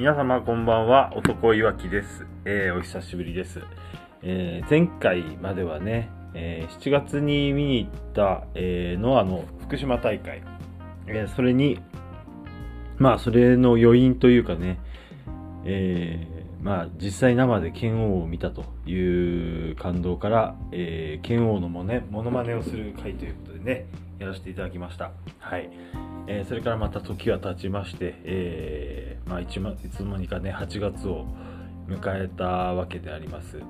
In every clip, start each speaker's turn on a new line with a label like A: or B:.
A: 皆様こんばんは、男いわきです。えーお久しぶりです。えー前回まではね、えー7月に見に行った、えーノアの福島大会、えーそれに、まあ、それの余韻というかね、えーまあ、実際生で剣王を見たという感動から、えー剣王のもね、モノマネをする回ということでね、やらせていただきました。はい。えーそれからまた時は経ちまして、えーまあ、いつの間にかね、8月を迎えたわけであります。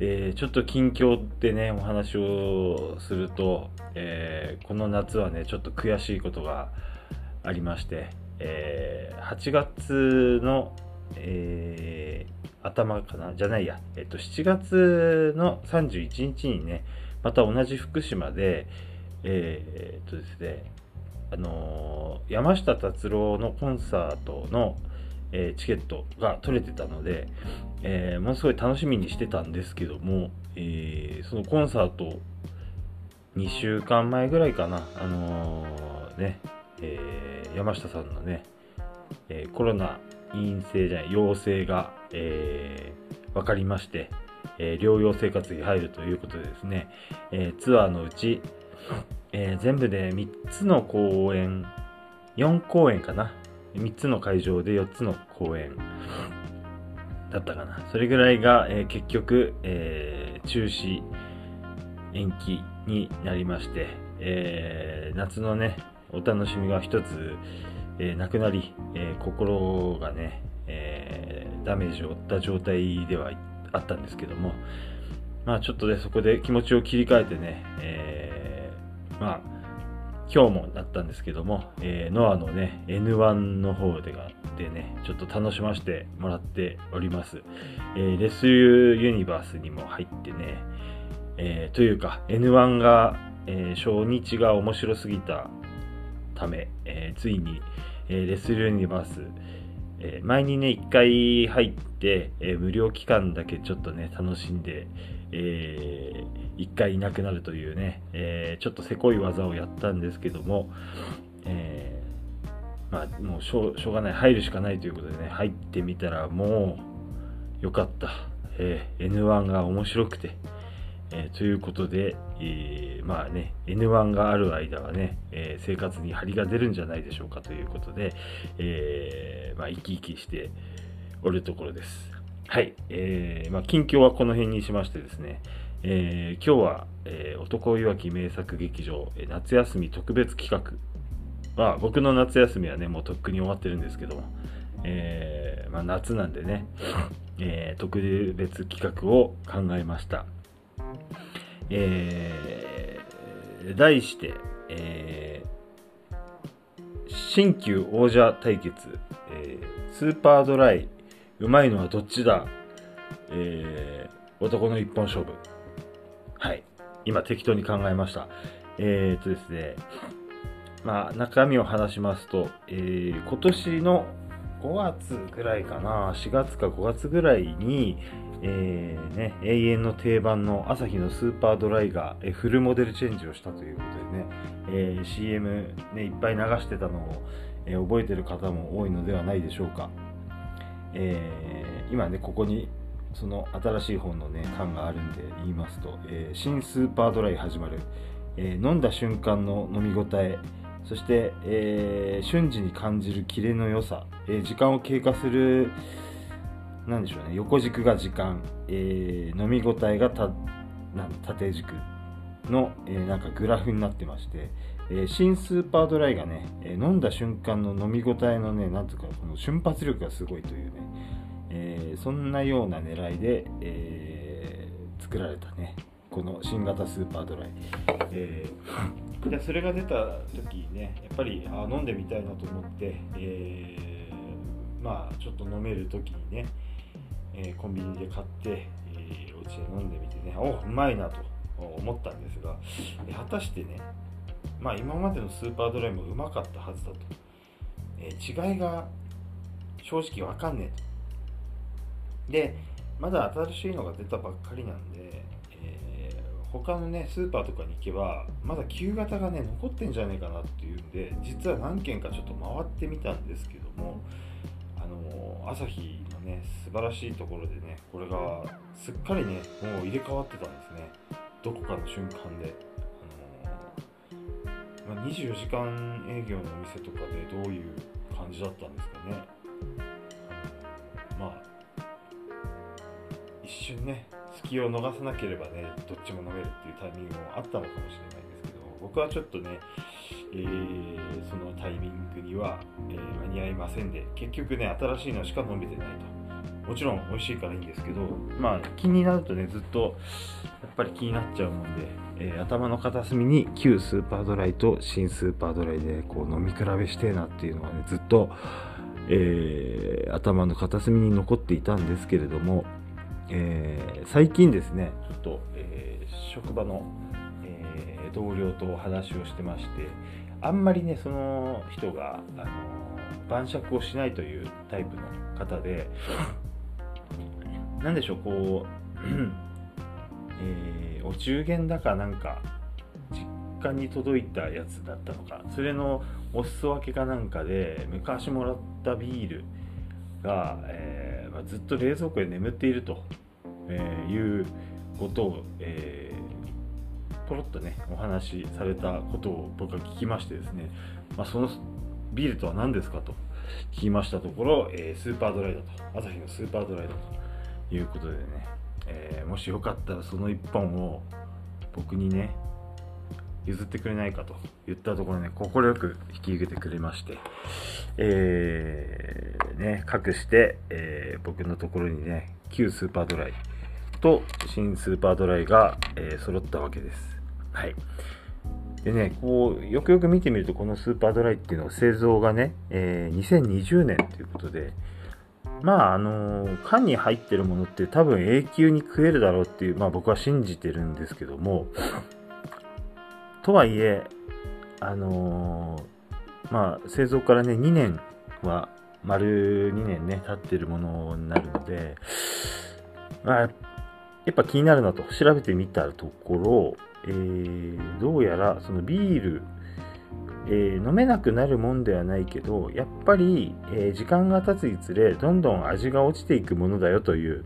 A: えーちょっと近況でね、お話をすると、えこの夏はね、ちょっと悔しいことがありまして、え8月の、え頭かな？じゃないや、えっと、7月の31日にね、また同じ福島で、えーっとですね、あのー山下達郎のコンサートの、えーチケットが取れてたので、えーものすごい楽しみにしてたんですけども、えーそのコンサート2週間前ぐらいかな、あのね、え山下さんのね、えコロナ陰性じゃない、陽性が、えー分かりまして、え療養生活に入るということでですね、えツアーのうち、えー全部で3つの公演、4公演かな。3つの会場で4つの公演だったかな。それぐらいが、えー結局、えー中止、延期になりまして、え夏のね、お楽しみが一つ、えなくなり、え心がね、えダメージを負った状態ではあったんですけども、まあちょっとね、そこで気持ちを切り替えてね、えーまあ、今日もだったんですけども、えーノアのね、N1 の方でがでね、ちょっと楽しませてもらっております。えーレスユユニバースにも入ってね、えーというか N1 が、えー初日が面白すぎたため、えーついに、えーレスユニバース、えー前にね、1回入って、えー無料期間だけちょっとね、楽しんで、え1回いなくなるというね、えーちょっとせこい技をやったんですけども、えーまあ、もうしょうがない、入るしかないということでね、入ってみたらもう、よかった。え N1 が面白くて、えということで、えまあね、N1 がある間はね、え生活に張りが出るんじゃないでしょうかということで、えまあ、生き生きしておるところです。はい。えーまあ、近況はこの辺にしましてですね、えー今日は、えー男いわき名作劇場、え夏休み特別企画。まあ、僕の夏休みはね、もうとっくに終わってるんですけども、えーまあ、夏なんでね、えー特別企画を考えました。えー題して、えー新旧王者対決、えースーパードライ、うまいのはどっちだ、えー男の一本勝負。はい。今適当に考えました。えー、っとですね、まあ、中身を話しますと、えー今年の5月ぐらいかな、4月か5月ぐらいに、えーね、永遠の定番の朝日のスーパードライが、えーフルモデルチェンジをしたということでね、えー CM、ね、いっぱい流してたのを、えー覚えてる方も多いのではないでしょうか。えー今ね、ここにその新しい本のね、缶があるんで言いますと、えー新スーパードライ始まる、えー飲んだ瞬間の飲み応え、そして、えー瞬時に感じるキレの良さ、え時間を経過する、なんでしょうね、横軸が時間、え飲み応えがたな縦軸の、えなんかグラフになってまして、え新スーパードライがね、え飲んだ瞬間の飲み応えのね、なんとかこの瞬発力がすごいというね、えーそんなような狙いで、えー作られたね、この新型スーパードライ。えー でそれが出た時ね、やっぱりあ飲んでみたいなと思って、えーまあちょっと飲める時にね、えコンビニで買って、えーお家で飲んでみてね、おうまいなと思ったんですが、果たしてね、まあ今までのスーパードライもうまかったはずだと。えー違いが正直わかんねえと。で、まだ新しいのが出たばっかりなんで、えー他のね、スーパーとかに行けば、まだ旧型がね、残ってんじゃねえかなっていうんで、実は何軒かちょっと回ってみたんですけども、あのの朝日のね素晴らしいところでねこれがすっかりねもう入れ替わってたんですねどこかの瞬間で、まあ、24時間営業のお店とかでどういう感じだったんですかね、まあ一瞬ね隙を逃さなければねどっちも飲めるっていうタイミングもあったのかもしれないんですけど僕はちょっとね、えー、そのタイミングには、えー、間に合いませんで結局ね新しいのしか飲めてないと。もちろん美味しいからいいんですけどまあ気になるとねずっとやっぱり気になっちゃうもんで、えー、頭の片隅に旧スーパードライと新スーパードライでこう飲み比べしてえなっていうのがねずっと、えー、頭の片隅に残っていたんですけれども、えー、最近ですねちょっと、え職場の、え同僚とお話をしてましてあんまりねその人があの晩酌をしないというタイプの方で何でしょうこう えー、お中元だかなんか実家に届いたやつだったのか。それのお裾分けかなんかで昔もらったビールが、えーまあ、ずっと冷蔵庫で眠っていると、えー、いうことを、えー、ポロッとねお話しされたことを僕は聞きましてですね、まあ、そのビールとは何ですかと聞きましたところ、えー、スーパードライだと。朝日のスーパードライだということでね。えー、もしよかったらその1本を僕にね譲ってくれないかと言ったところね快く引き受けてくれましてえー、ね隠して、えー、僕のところにね旧スーパードライと新スーパードライが、えー、揃ったわけです。はい。でねこうよくよく見てみるとこのスーパードライっていうのは製造がね、えー、2020年ということでまああの缶に入ってるものって多分永久に食えるだろうっていう、まあ僕は信じてるんですけども、とはいえ、あのまあ製造からね、2年は、丸2年ね、経ってるものになるので、まあ、やっぱ気になるなと。調べてみたところ、えー、どうやらそのビールえー、飲めなくなるもんではないけどやっぱり、えー、時間が経つにつれどんどん味が落ちていくものだよという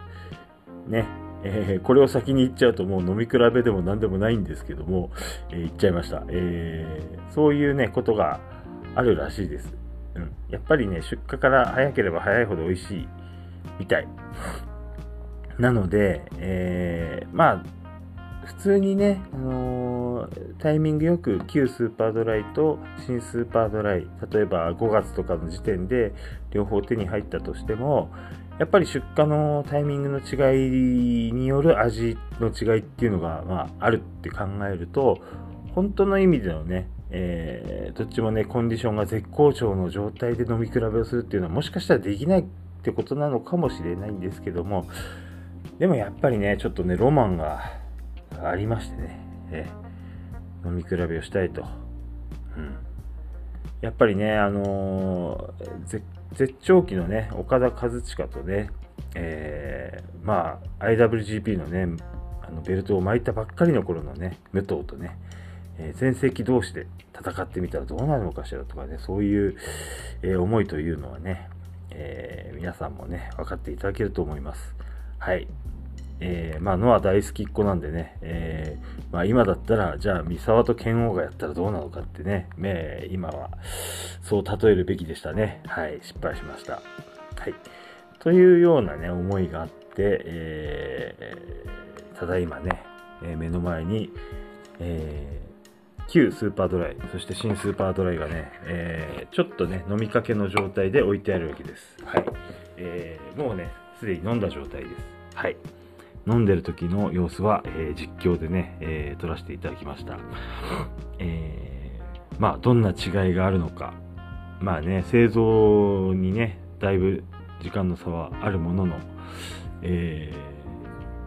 A: ね、えー、これを先に言っちゃうともう飲み比べでも何でもないんですけども、え言っちゃいました、えそういうねことがあるらしいです、うん、やっぱりね出荷から早ければ早いほど美味しいみたい。なので、えまあ普通にね、あのー、タイミングよく旧スーパードライと新スーパードライ、例えば5月とかの時点で両方手に入ったとしても、やっぱり出荷のタイミングの違いによる味の違いっていうのが、まあ、あるって考えると、本当の意味でのね、えー、どっちもね、コンディションが絶好調の状態で飲み比べをするっていうのはもしかしたらできないってことなのかもしれないんですけども、でもやっぱりね、ちょっとね、ロマンがありましてね、え飲み比べをしたいと。うん、やっぱりね、あのー、絶頂期のね、岡田和親とね、えー、まあ、IWGP のね、あのベルトを巻いたばっかりの頃のね、武藤とね、えー、前世紀同士で戦ってみたらどうなるのかしらとかね、そういう、えー、思いというのはね、えー、皆さんもね、分かっていただけると思います。はい。えー、まあ、ノア大好きっ子なんでね、えー、まあ、今だったら、じゃあ、三沢と剣王がやったらどうなのかってね、えー、今は、そう例えるべきでしたね。はい、失敗しました。はい。というようなね、思いがあって、えー、ただいまね、え目の前に、え旧スーパードライ、そして新スーパードライがね、えちょっとね、飲みかけの状態で置いてあるわけです。はい。えもうね、すでに飲んだ状態です。はい。飲んでる時の様子は、えー、実況でね、えー、撮らせていただきました。えー、まあ、どんな違いがあるのか。まあね、製造にね、だいぶ時間の差はあるものの、え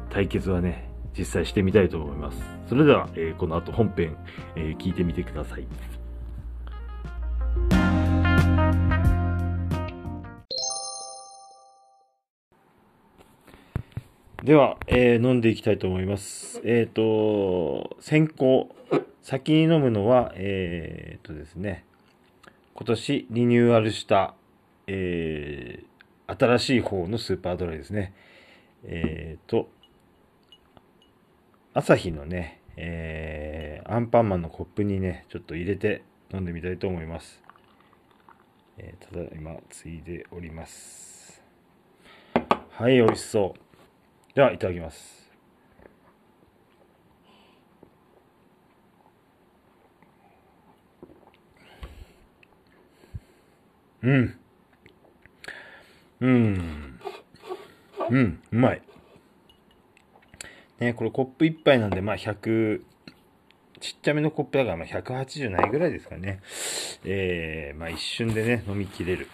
A: ー、対決はね、実際してみたいと思います。それでは、えー、この後本編、えー、聞いてみてください。では、えー、飲んでいきたいと思います。えっ、ー、と、先行、先に飲むのは、えっ、ー、とですね、今年リニューアルした、え新しい方のスーパードライですね。えっ、ー、と、朝日のね、えー、アンパンマンのコップにね、ちょっと入れて飲んでみたいと思います。えー、ただいま、ついでおります。はい、美味しそう。では、いただきます。うん。うん。うん、うまい。ね、これコップ1杯なんで、まあ100、ちっちゃめのコップだから、まあ180ないぐらいですかね。えー、まあ一瞬でね、飲みきれる。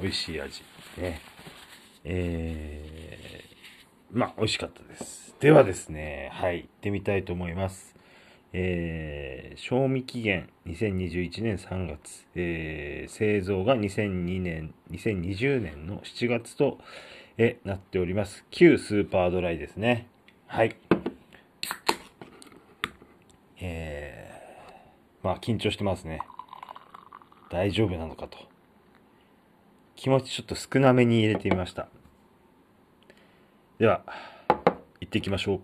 A: 美味しい味。ね。えー、まあ美味しかったです。ではですね、はい、行ってみたいと思います。えー、賞味期限2021年3月、えー、製造が2002年、2020年の7月と、えなっております。旧スーパードライですね。はい。えー、まあ緊張してますね。大丈夫なのかと。気持ちちょっと少なめに入れてみました。では、行っていきましょう。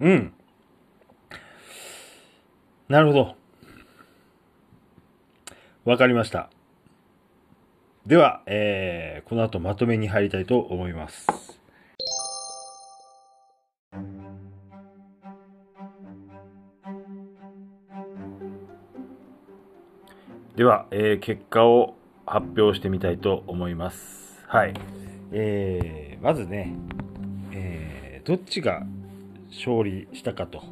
A: うん。なるほど。わかりました。では、えー、この後まとめに入りたいと思います。では、えー、結果を発表してみたいと思います。はい。えー、まずね、えー、どっちが勝利したかと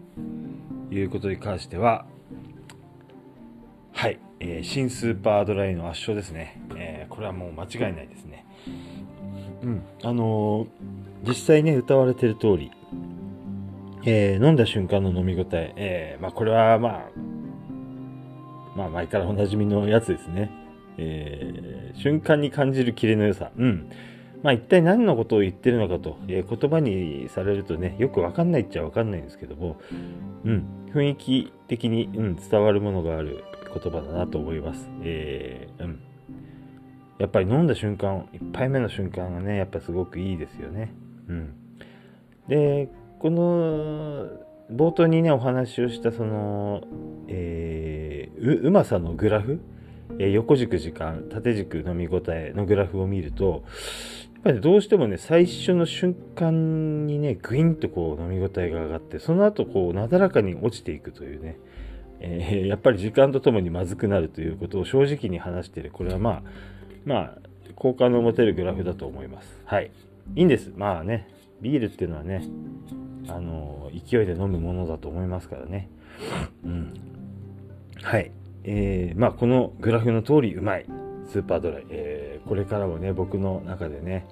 A: いうことに関しては、はい、えー、新スーパードライの圧勝ですね、えー、これはもう間違いないですね。うん、あのー、実際ね、歌われてる通り、え飲んだ瞬間の飲み応え、えまあ、これはまあ、まあ、前からおなじみのやつですね。えー瞬間に感じるキレの良さ。うん。まあ一体何のことを言ってるのかと、えー、言葉にされるとね、よくわかんないっちゃわかんないんですけども、うん、雰囲気的に、うん、伝わるものがある言葉だなと思います。えー、うん。やっぱり飲んだ瞬間、1杯目の瞬間がね、やっぱすごくいいですよね。うん。で、この、冒頭にね、お話をしたその、えー、う、うまさのグラフ、えー、横軸時間、縦軸飲み応えのグラフを見ると、ぱりどうしてもね、最初の瞬間にね、グインとこう飲み応えが上がって、その後こうなだらかに落ちていくというね、えー、やっぱり時間とともにまずくなるということを正直に話している。これはまあ、まあ、好感の持てるグラフだと思います。はい。いいんです。まあね、ビールっていうのはね、あの、勢いで飲むものだと思いますからね。うん。はい。えー、まあ、このグラフの通りうまい。スーパードライ。えーこれからもね、僕の中でね、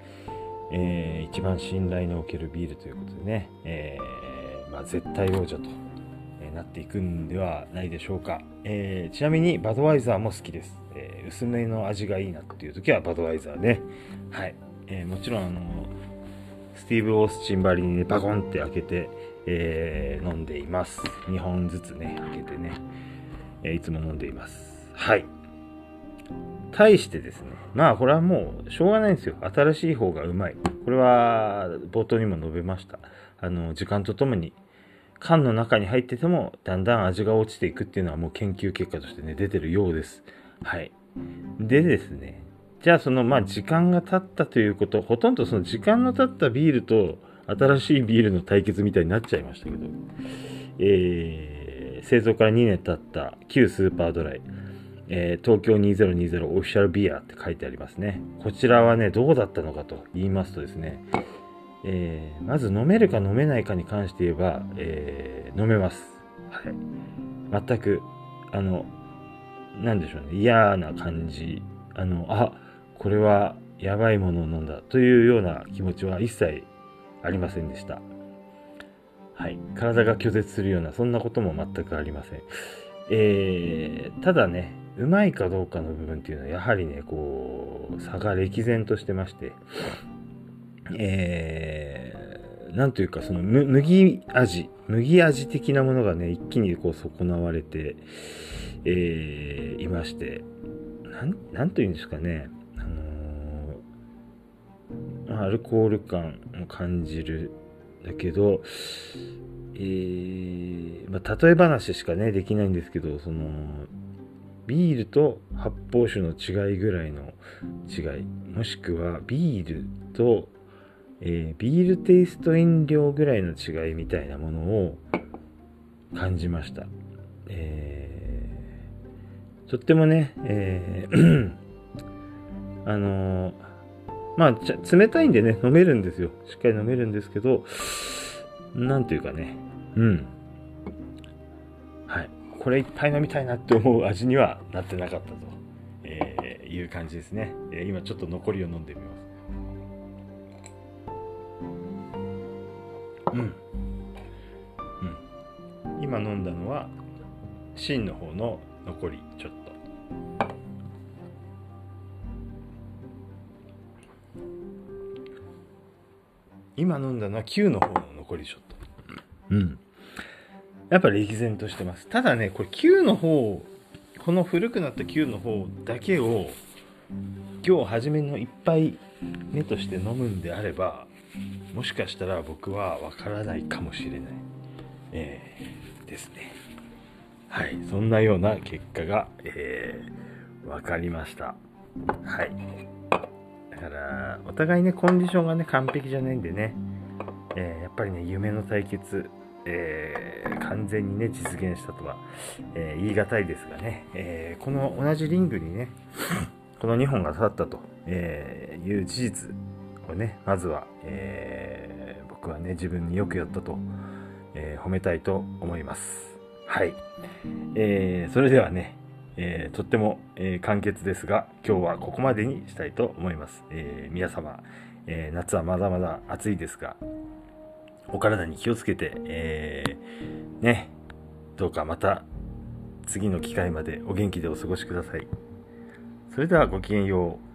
A: えー、一番信頼のおけるビールということでね、えー、まあ、絶対王者と、えなっていくんではないでしょうか。えー、ちなみにバドワイザーも好きです。え薄めの味がいいなっていう時はバドワイザーね。はい。えもちろんあのスティーブ・オースチンバリにね、バコンって開けて、え飲んでいます。2本ずつね、開けてね、えいつも飲んでいます。はい。対してですね、まあこれはもうしょうがないんですよ。新しい方がうまい。これは冒頭にも述べました。あの、時間とともに缶の中に入っててもだんだん味が落ちていくっていうのはもう研究結果としてね、出てるようです。はい。でですね、じゃあそのまあ時間が経ったということ、ほとんどその時間の経ったビールと新しいビールの対決みたいになっちゃいましたけど、えー、製造から2年経った旧スーパードライ。えー、東京2020オフィシャルビアって書いてありますね。こちらはね、どうだったのかと言いますとですね、えー、まず飲めるか飲めないかに関して言えば、えー、飲めます。はい。全く、あの、なんでしょうね、嫌な感じ、あの、あ、これはやばいものを飲んだというような気持ちは一切ありませんでした。はい。体が拒絶するような、そんなことも全くありません。えー、ただね、うまいかどうかの部分っていうのはやはりねこう差が歴然としてまして、えー、なんというか、その、麦味、麦味的なものがね、一気にこう損なわれて、えー、いまして、なん、なんというんですかね、あ、アルコール感を感じるだけど、えー、まあ、例え話しかね、できないんですけど、その、ビールと発泡酒の違いぐらいの違い、もしくはビールとえー、ビールテイスト飲料ぐらいの違いみたいなものを感じました。えー、とってもね、え あのー、まあ、冷たいんでね、飲めるんですよ。しっかり飲めるんですけど、なんていうかね、うん。はい。これいっぱい飲みたいなって思う味にはなってなかったと、えー、いう感じですね。え今ちょっと残りを飲んでみます。うん、うん、今飲んだのは芯の方の残りちょっと今飲んだのは9の方の残りちょっとうん。やっぱ歴然としてます。ただねこれ9の方この古くなった9の方だけを今日初めの一杯目として飲むんであればもしかしたら僕はわからないかもしれない、えー、ですね。はいそんなような結果が、えー、分かりました。はいからお互いねコンディションがね完璧じゃないんでね、えー、やっぱりね夢の対決えー、完全にね、実現したとは、えー、言い難いですがね、え、この同じリングにね、この2本が立ったと、えいう事実をね、まずは、え、僕はね、自分によくやったと、え、褒めたいと思います。はい。えー、それではね、えー、とっても、えー、簡潔ですが、今日はここまでにしたいと思います。えー、皆様、え、夏はまだまだ暑いですが、お体に気をつけて、え、ね、どうかまた次の機会までお元気でお過ごしください。それではごきげんよう。